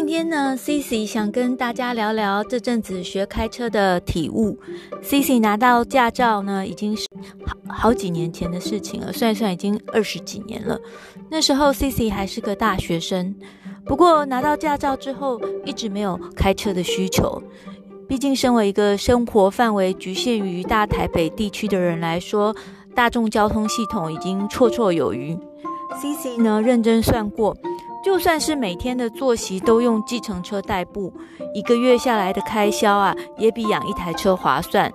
今天呢，CC 想跟大家聊聊这阵子学开车的体悟。CC 拿到驾照呢，已经是好好几年前的事情了，算一算已经二十几年了。那时候 CC 还是个大学生，不过拿到驾照之后，一直没有开车的需求。毕竟，身为一个生活范围局限于大台北地区的人来说，大众交通系统已经绰绰有余。CC 呢，认真算过。就算是每天的作息都用计程车代步，一个月下来的开销啊，也比养一台车划算。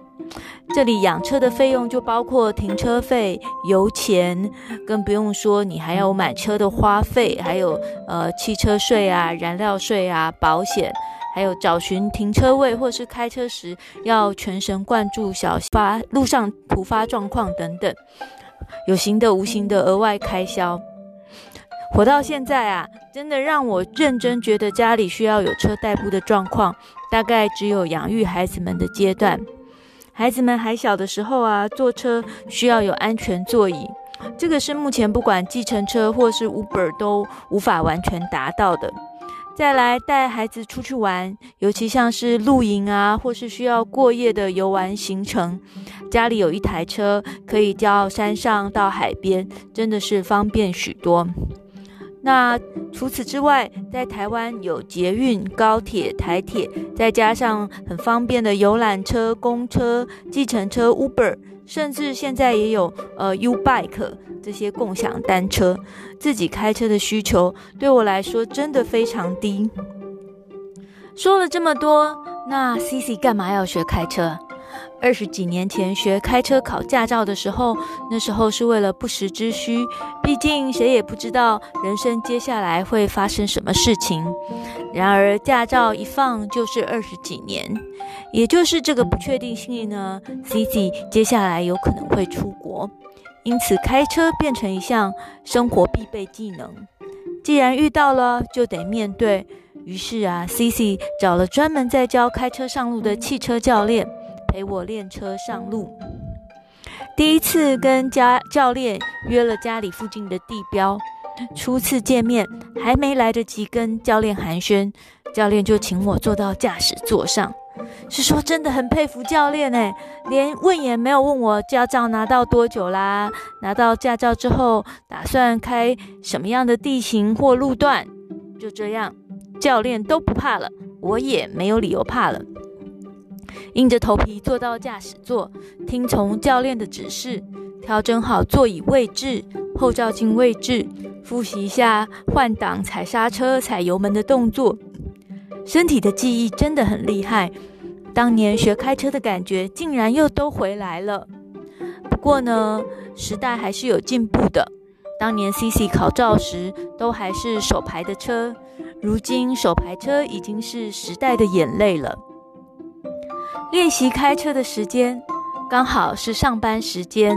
这里养车的费用就包括停车费、油钱，更不用说你还要买车的花费，还有呃汽车税啊、燃料税啊、保险，还有找寻停车位或是开车时要全神贯注小发路上突发状况等等，有形的、无形的额外开销。活到现在啊，真的让我认真觉得家里需要有车代步的状况，大概只有养育孩子们的阶段。孩子们还小的时候啊，坐车需要有安全座椅，这个是目前不管计程车或是 Uber 都无法完全达到的。再来带孩子出去玩，尤其像是露营啊，或是需要过夜的游玩行程，家里有一台车可以到山上到海边，真的是方便许多。那除此之外，在台湾有捷运、高铁、台铁，再加上很方便的游览车、公车、计程车、Uber，甚至现在也有呃 U-Bike 这些共享单车。自己开车的需求对我来说真的非常低。说了这么多，那 Cici 干嘛要学开车？二十几年前学开车考驾照的时候，那时候是为了不时之需，毕竟谁也不知道人生接下来会发生什么事情。然而驾照一放就是二十几年，也就是这个不确定性呢，Cici 接下来有可能会出国，因此开车变成一项生活必备技能。既然遇到了，就得面对。于是啊，Cici 找了专门在教开车上路的汽车教练。陪我练车上路，第一次跟家教练约了家里附近的地标。初次见面，还没来得及跟教练寒暄，教练就请我坐到驾驶座上。是说真的很佩服教练诶，连问也没有问我驾照拿到多久啦，拿到驾照之后打算开什么样的地形或路段，就这样，教练都不怕了，我也没有理由怕了。硬着头皮坐到驾驶座，听从教练的指示，调整好座椅位置、后照镜位置，复习一下换挡、踩刹车、踩油门的动作。身体的记忆真的很厉害，当年学开车的感觉竟然又都回来了。不过呢，时代还是有进步的。当年 CC 考照时都还是手排的车，如今手排车已经是时代的眼泪了。练习开车的时间刚好是上班时间，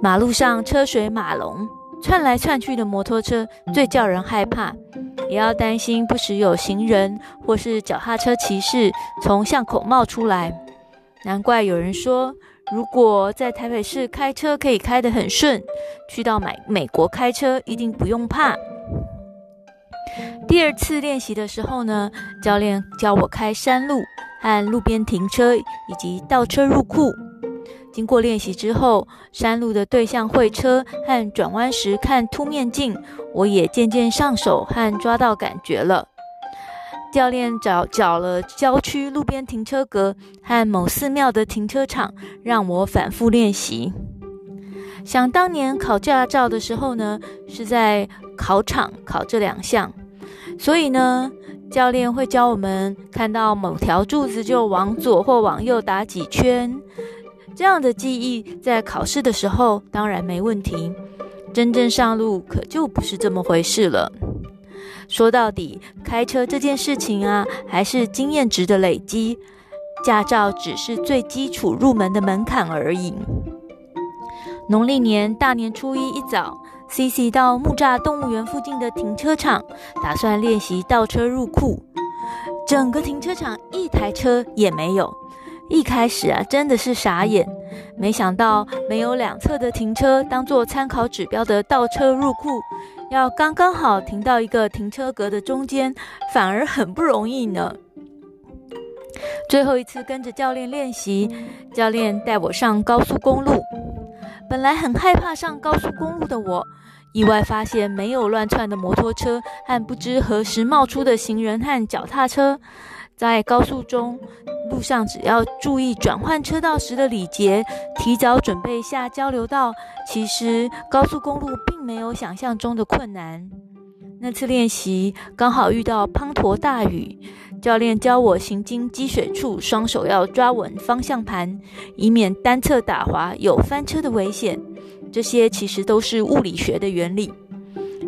马路上车水马龙，窜来窜去的摩托车最叫人害怕，也要担心不时有行人或是脚踏车骑士从巷口冒出来。难怪有人说，如果在台北市开车可以开得很顺，去到美美国开车一定不用怕。第二次练习的时候呢，教练教我开山路。和路边停车以及倒车入库，经过练习之后，山路的对向会车和转弯时看凸面镜，我也渐渐上手和抓到感觉了。教练找找了郊区路边停车格和某寺庙的停车场，让我反复练习。想当年考驾照的时候呢，是在考场考这两项，所以呢。教练会教我们看到某条柱子就往左或往右打几圈，这样的记忆在考试的时候当然没问题。真正上路可就不是这么回事了。说到底，开车这件事情啊，还是经验值的累积，驾照只是最基础入门的门槛而已。农历年大年初一一早。C C 到木栅动物园附近的停车场，打算练习倒车入库。整个停车场一台车也没有。一开始啊，真的是傻眼。没想到没有两侧的停车当做参考指标的倒车入库，要刚刚好停到一个停车格的中间，反而很不容易呢。最后一次跟着教练练习，教练带我上高速公路。本来很害怕上高速公路的我，意外发现没有乱窜的摩托车和不知何时冒出的行人和脚踏车。在高速中，路上只要注意转换车道时的礼节，提早准备下交流道，其实高速公路并没有想象中的困难。那次练习刚好遇到滂沱大雨。教练教我行经积水处，双手要抓稳方向盘，以免单侧打滑有翻车的危险。这些其实都是物理学的原理。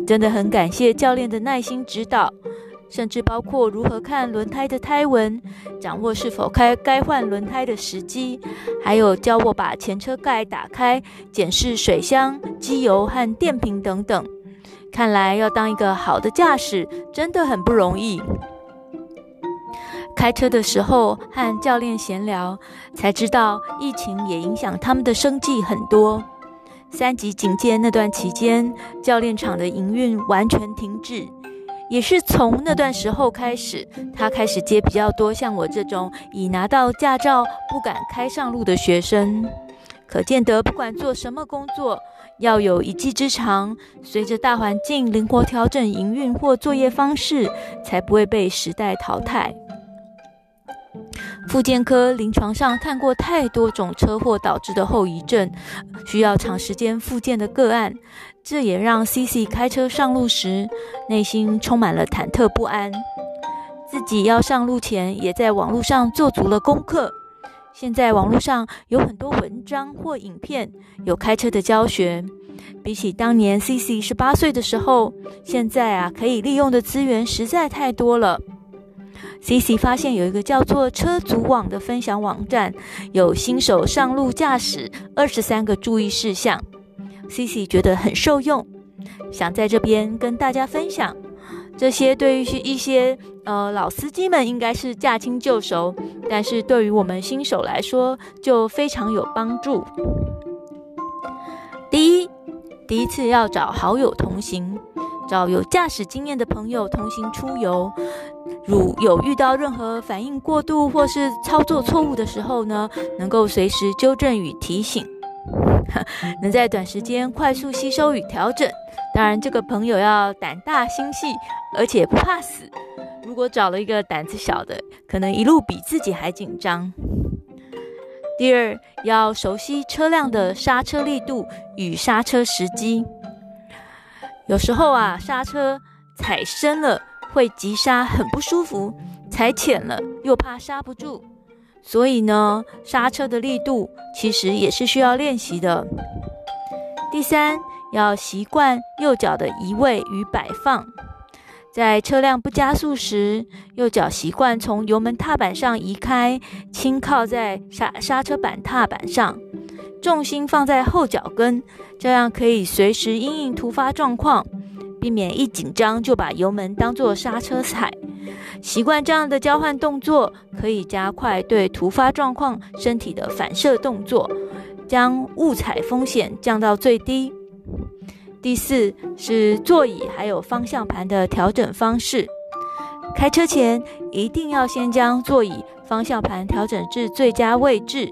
真的很感谢教练的耐心指导，甚至包括如何看轮胎的胎纹，掌握是否开该换轮胎的时机，还有教我把前车盖打开，检视水箱、机油和电瓶等等。看来要当一个好的驾驶真的很不容易。开车的时候和教练闲聊，才知道疫情也影响他们的生计很多。三级警戒那段期间，教练场的营运完全停滞。也是从那段时候开始，他开始接比较多像我这种已拿到驾照不敢开上路的学生。可见得，不管做什么工作，要有一技之长，随着大环境灵活调整营运或作业方式，才不会被时代淘汰。复健科临床上看过太多种车祸导致的后遗症，需要长时间复健的个案，这也让 CC 开车上路时内心充满了忐忑不安。自己要上路前，也在网络上做足了功课。现在网络上有很多文章或影片，有开车的教学。比起当年 CC 十八岁的时候，现在啊，可以利用的资源实在太多了。CC 发现有一个叫做“车主网”的分享网站，有新手上路驾驶二十三个注意事项。CC 觉得很受用，想在这边跟大家分享。这些对于一些呃老司机们应该是驾轻就熟，但是对于我们新手来说就非常有帮助。第一，第一次要找好友同行。找有驾驶经验的朋友同行出游，如有遇到任何反应过度或是操作错误的时候呢，能够随时纠正与提醒，能在短时间快速吸收与调整。当然，这个朋友要胆大心细，而且不怕死。如果找了一个胆子小的，可能一路比自己还紧张。第二，要熟悉车辆的刹车力度与刹车时机。有时候啊，刹车踩深了会急刹，很不舒服；踩浅了又怕刹不住。所以呢，刹车的力度其实也是需要练习的。第三，要习惯右脚的移位与摆放。在车辆不加速时，右脚习惯从油门踏板上移开，轻靠在刹刹车板踏板上。重心放在后脚跟，这样可以随时因应突发状况，避免一紧张就把油门当作刹车踩。习惯这样的交换动作，可以加快对突发状况身体的反射动作，将误踩风险降到最低。第四是座椅还有方向盘的调整方式。开车前一定要先将座椅、方向盘调整至最佳位置。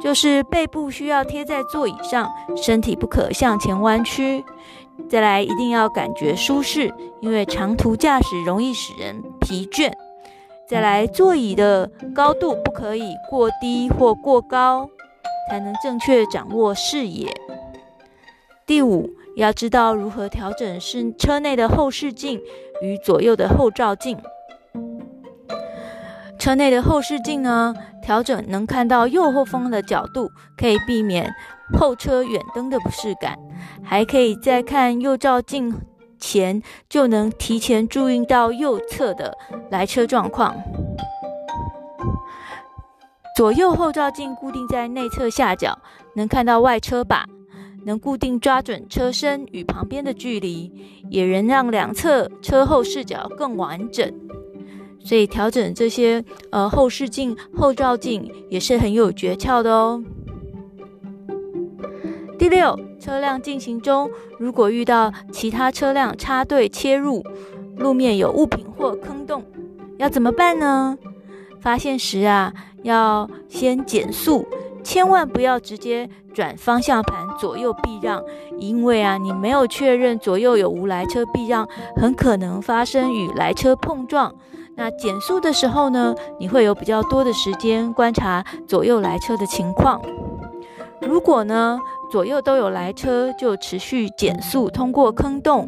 就是背部需要贴在座椅上，身体不可向前弯曲。再来，一定要感觉舒适，因为长途驾驶容易使人疲倦。再来，座椅的高度不可以过低或过高，才能正确掌握视野。第五，要知道如何调整是车内的后视镜与左右的后照镜。车内的后视镜呢，调整能看到右后方的角度，可以避免后车远灯的不适感，还可以在看右照镜前就能提前注意到右侧的来车状况。左右后照镜固定在内侧下角，能看到外车把，能固定抓准车身与旁边的距离，也能让两侧车后视角更完整。所以调整这些呃后视镜、后照镜也是很有诀窍的哦。第六，车辆进行中，如果遇到其他车辆插队切入，路面有物品或坑洞，要怎么办呢？发现时啊，要先减速，千万不要直接转方向盘左右避让，因为啊，你没有确认左右有无来车避让，很可能发生与来车碰撞。那减速的时候呢，你会有比较多的时间观察左右来车的情况。如果呢，左右都有来车，就持续减速通过坑洞；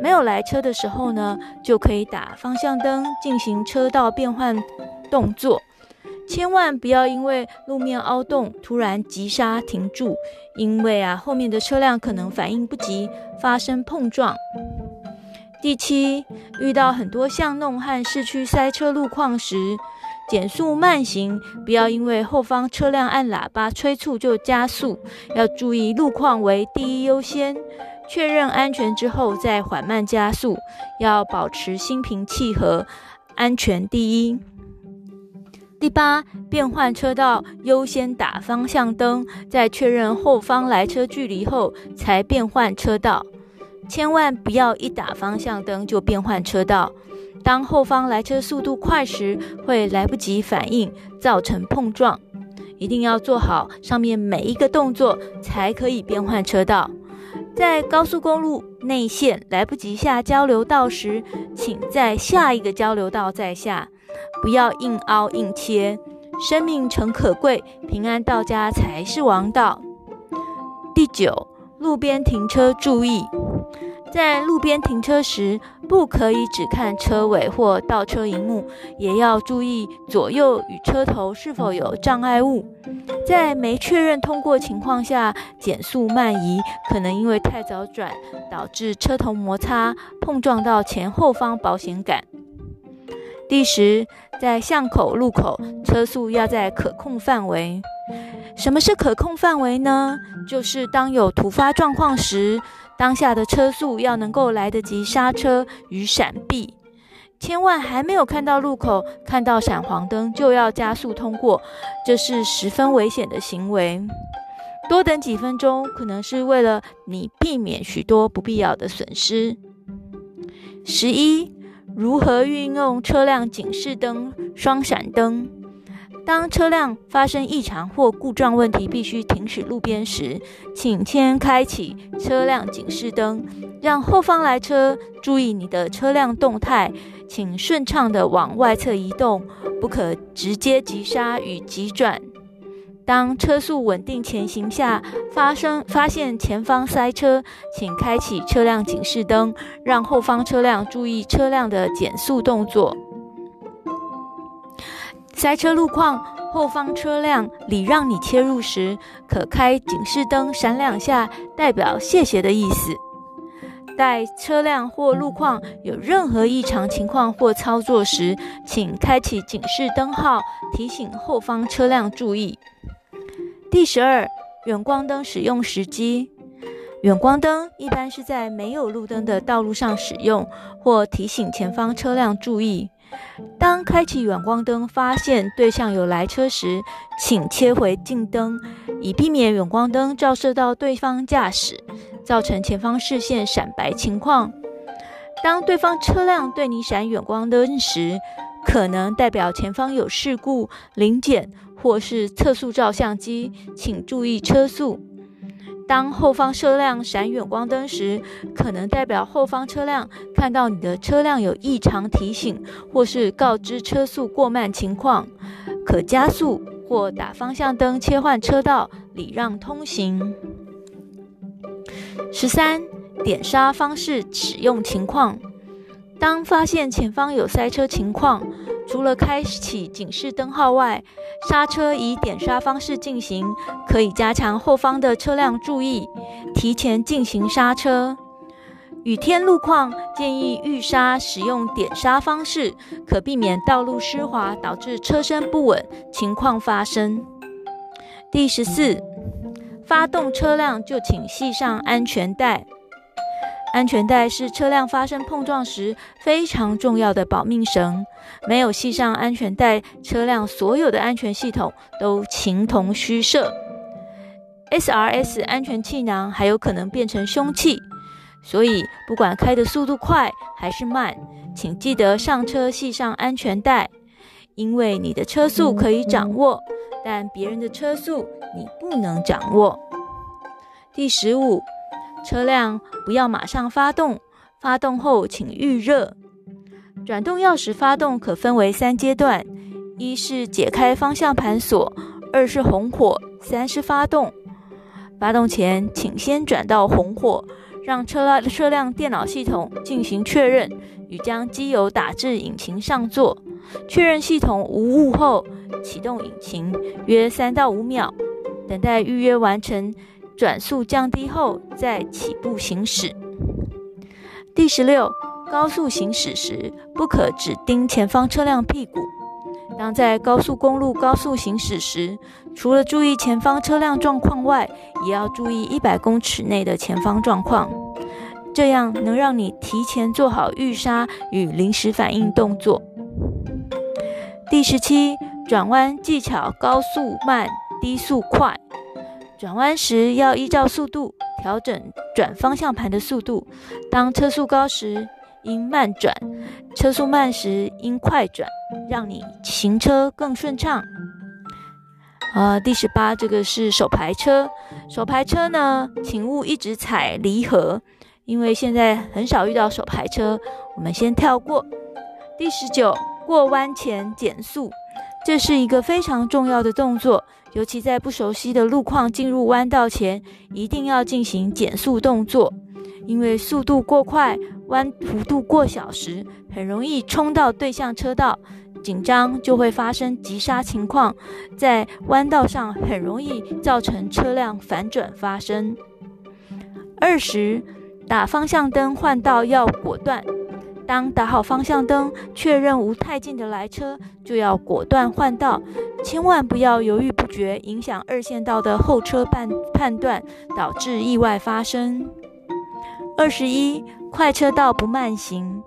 没有来车的时候呢，就可以打方向灯进行车道变换动作。千万不要因为路面凹洞突然急刹停住，因为啊，后面的车辆可能反应不及，发生碰撞。第七，遇到很多巷弄和市区塞车路况时，减速慢行，不要因为后方车辆按喇叭催促就加速，要注意路况为第一优先，确认安全之后再缓慢加速，要保持心平气和，安全第一。第八，变换车道优先打方向灯，在确认后方来车距离后才变换车道，千万不要一打方向灯就变换车道。当后方来车速度快时，会来不及反应，造成碰撞。一定要做好上面每一个动作，才可以变换车道。在高速公路内线来不及下交流道时，请在下一个交流道再下，不要硬凹硬切。生命诚可贵，平安到家才是王道。第九，路边停车注意。在路边停车时，不可以只看车尾或倒车荧幕，也要注意左右与车头是否有障碍物。在没确认通过情况下减速慢移，可能因为太早转，导致车头摩擦，碰撞到前后方保险杆。第十，在巷口、路口，车速要在可控范围。什么是可控范围呢？就是当有突发状况时，当下的车速要能够来得及刹车与闪避，千万还没有看到路口，看到闪黄灯就要加速通过，这是十分危险的行为。多等几分钟，可能是为了你避免许多不必要的损失。十一，如何运用车辆警示灯、双闪灯？当车辆发生异常或故障问题，必须停驶路边时，请先开启车辆警示灯，让后方来车注意你的车辆动态，请顺畅的往外侧移动，不可直接急刹与急转。当车速稳定前行下，发生发现前方塞车，请开启车辆警示灯，让后方车辆注意车辆的减速动作。塞车路况，后方车辆礼让你切入时，可开警示灯闪两下，代表谢谢的意思。待车辆或路况有任何异常情况或操作时，请开启警示灯号，提醒后方车辆注意。第十二，远光灯使用时机。远光灯一般是在没有路灯的道路上使用，或提醒前方车辆注意。当开启远光灯，发现对向有来车时，请切回近灯，以避免远光灯照射到对方驾驶，造成前方视线闪白情况。当对方车辆对你闪远光灯时，可能代表前方有事故、临检或是测速照相机，请注意车速。当后方车辆闪远光灯时，可能代表后方车辆看到你的车辆有异常提醒，或是告知车速过慢情况，可加速或打方向灯切换车道，礼让通行。十三，点刹方式使用情况。当发现前方有塞车情况，除了开启警示灯号外，刹车以点刹方式进行，可以加强后方的车辆注意，提前进行刹车。雨天路况建议预刹使用点刹方式，可避免道路湿滑导致车身不稳情况发生。第十四，发动车辆就请系上安全带。安全带是车辆发生碰撞时非常重要的保命绳，没有系上安全带，车辆所有的安全系统都形同虚设。SRS 安全气囊还有可能变成凶器，所以不管开的速度快还是慢，请记得上车系上安全带，因为你的车速可以掌握，但别人的车速你不能掌握。第十五，车辆不要马上发动，发动后请预热。转动钥匙发动可分为三阶段：一是解开方向盘锁，二是红火，三是发动。发动前，请先转到红火，让车辆车辆电脑系统进行确认，与将机油打至引擎上座。确认系统无误后，启动引擎约三到五秒，等待预约完成，转速降低后再起步行驶。第十六。高速行驶时，不可只盯前方车辆屁股。当在高速公路高速行驶时，除了注意前方车辆状况外，也要注意一百公尺内的前方状况，这样能让你提前做好预刹与临时反应动作。第十七，转弯技巧：高速慢、低速快。转弯时要依照速度调整转方向盘的速度。当车速高时，应慢转，车速慢时应快转，让你行车更顺畅。呃，第十八，这个是手排车。手排车呢，请勿一直踩离合，因为现在很少遇到手排车，我们先跳过。第十九，过弯前减速，这是一个非常重要的动作，尤其在不熟悉的路况进入弯道前，一定要进行减速动作，因为速度过快。弯幅度过小时，很容易冲到对向车道，紧张就会发生急刹情况，在弯道上很容易造成车辆反转发生。二十，打方向灯换道要果断，当打好方向灯，确认无太近的来车，就要果断换道，千万不要犹豫决，影响二线道的后车判判断，导致意外发生。二十一。快车道不慢行，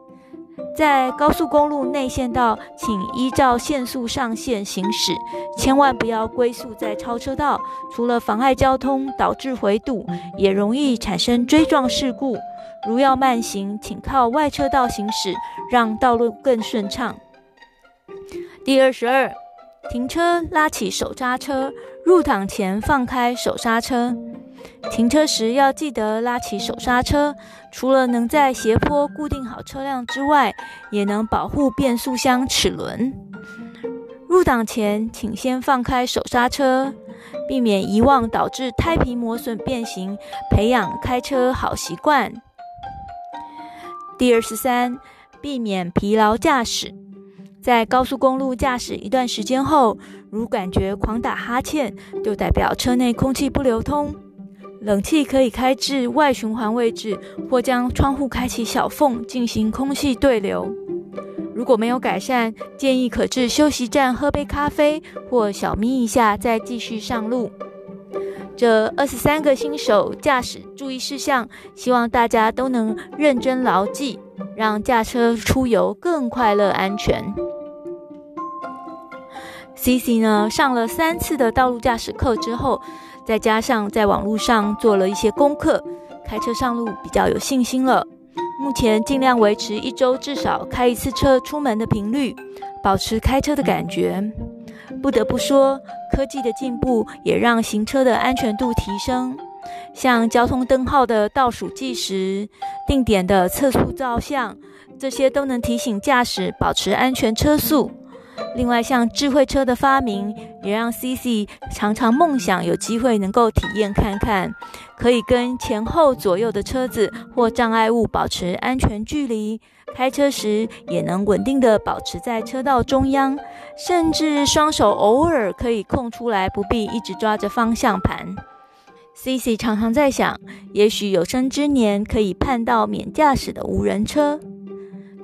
在高速公路内线道，请依照限速上限行驶，千万不要龟速在超车道，除了妨碍交通、导致回堵，也容易产生追撞事故。如要慢行，请靠外车道行驶，让道路更顺畅。第二十二，停车拉起手刹车，入档前放开手刹车。停车时要记得拉起手刹车，除了能在斜坡固定好车辆之外，也能保护变速箱齿轮。入档前，请先放开手刹车，避免遗忘导致胎皮磨损变形，培养开车好习惯。第二十三，避免疲劳驾驶。在高速公路驾驶一段时间后，如感觉狂打哈欠，就代表车内空气不流通。冷气可以开至外循环位置，或将窗户开启小缝进行空气对流。如果没有改善，建议可至休息站喝杯咖啡或小眯一下，再继续上路。这二十三个新手驾驶注意事项，希望大家都能认真牢记，让驾车出游更快乐安全。CC 呢，上了三次的道路驾驶课之后。再加上在网络上做了一些功课，开车上路比较有信心了。目前尽量维持一周至少开一次车出门的频率，保持开车的感觉。不得不说，科技的进步也让行车的安全度提升，像交通灯号的倒数计时、定点的测速照相，这些都能提醒驾驶保持安全车速。另外，像智慧车的发明，也让 CC 常常梦想有机会能够体验看看，可以跟前后左右的车子或障碍物保持安全距离，开车时也能稳定地保持在车道中央，甚至双手偶尔可以空出来，不必一直抓着方向盘。CC 常常在想，也许有生之年可以盼到免驾驶的无人车。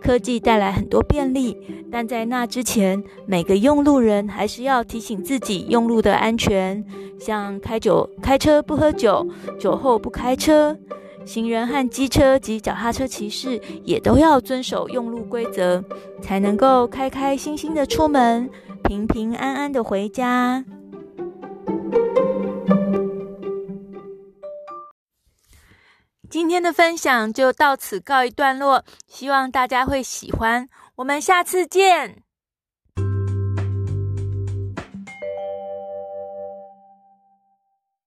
科技带来很多便利，但在那之前，每个用路人还是要提醒自己用路的安全，像开酒开车不喝酒，酒后不开车。行人和机车及脚踏车骑士也都要遵守用路规则，才能够开开心心的出门，平平安安的回家。今天的分享就到此告一段落，希望大家会喜欢。我们下次见。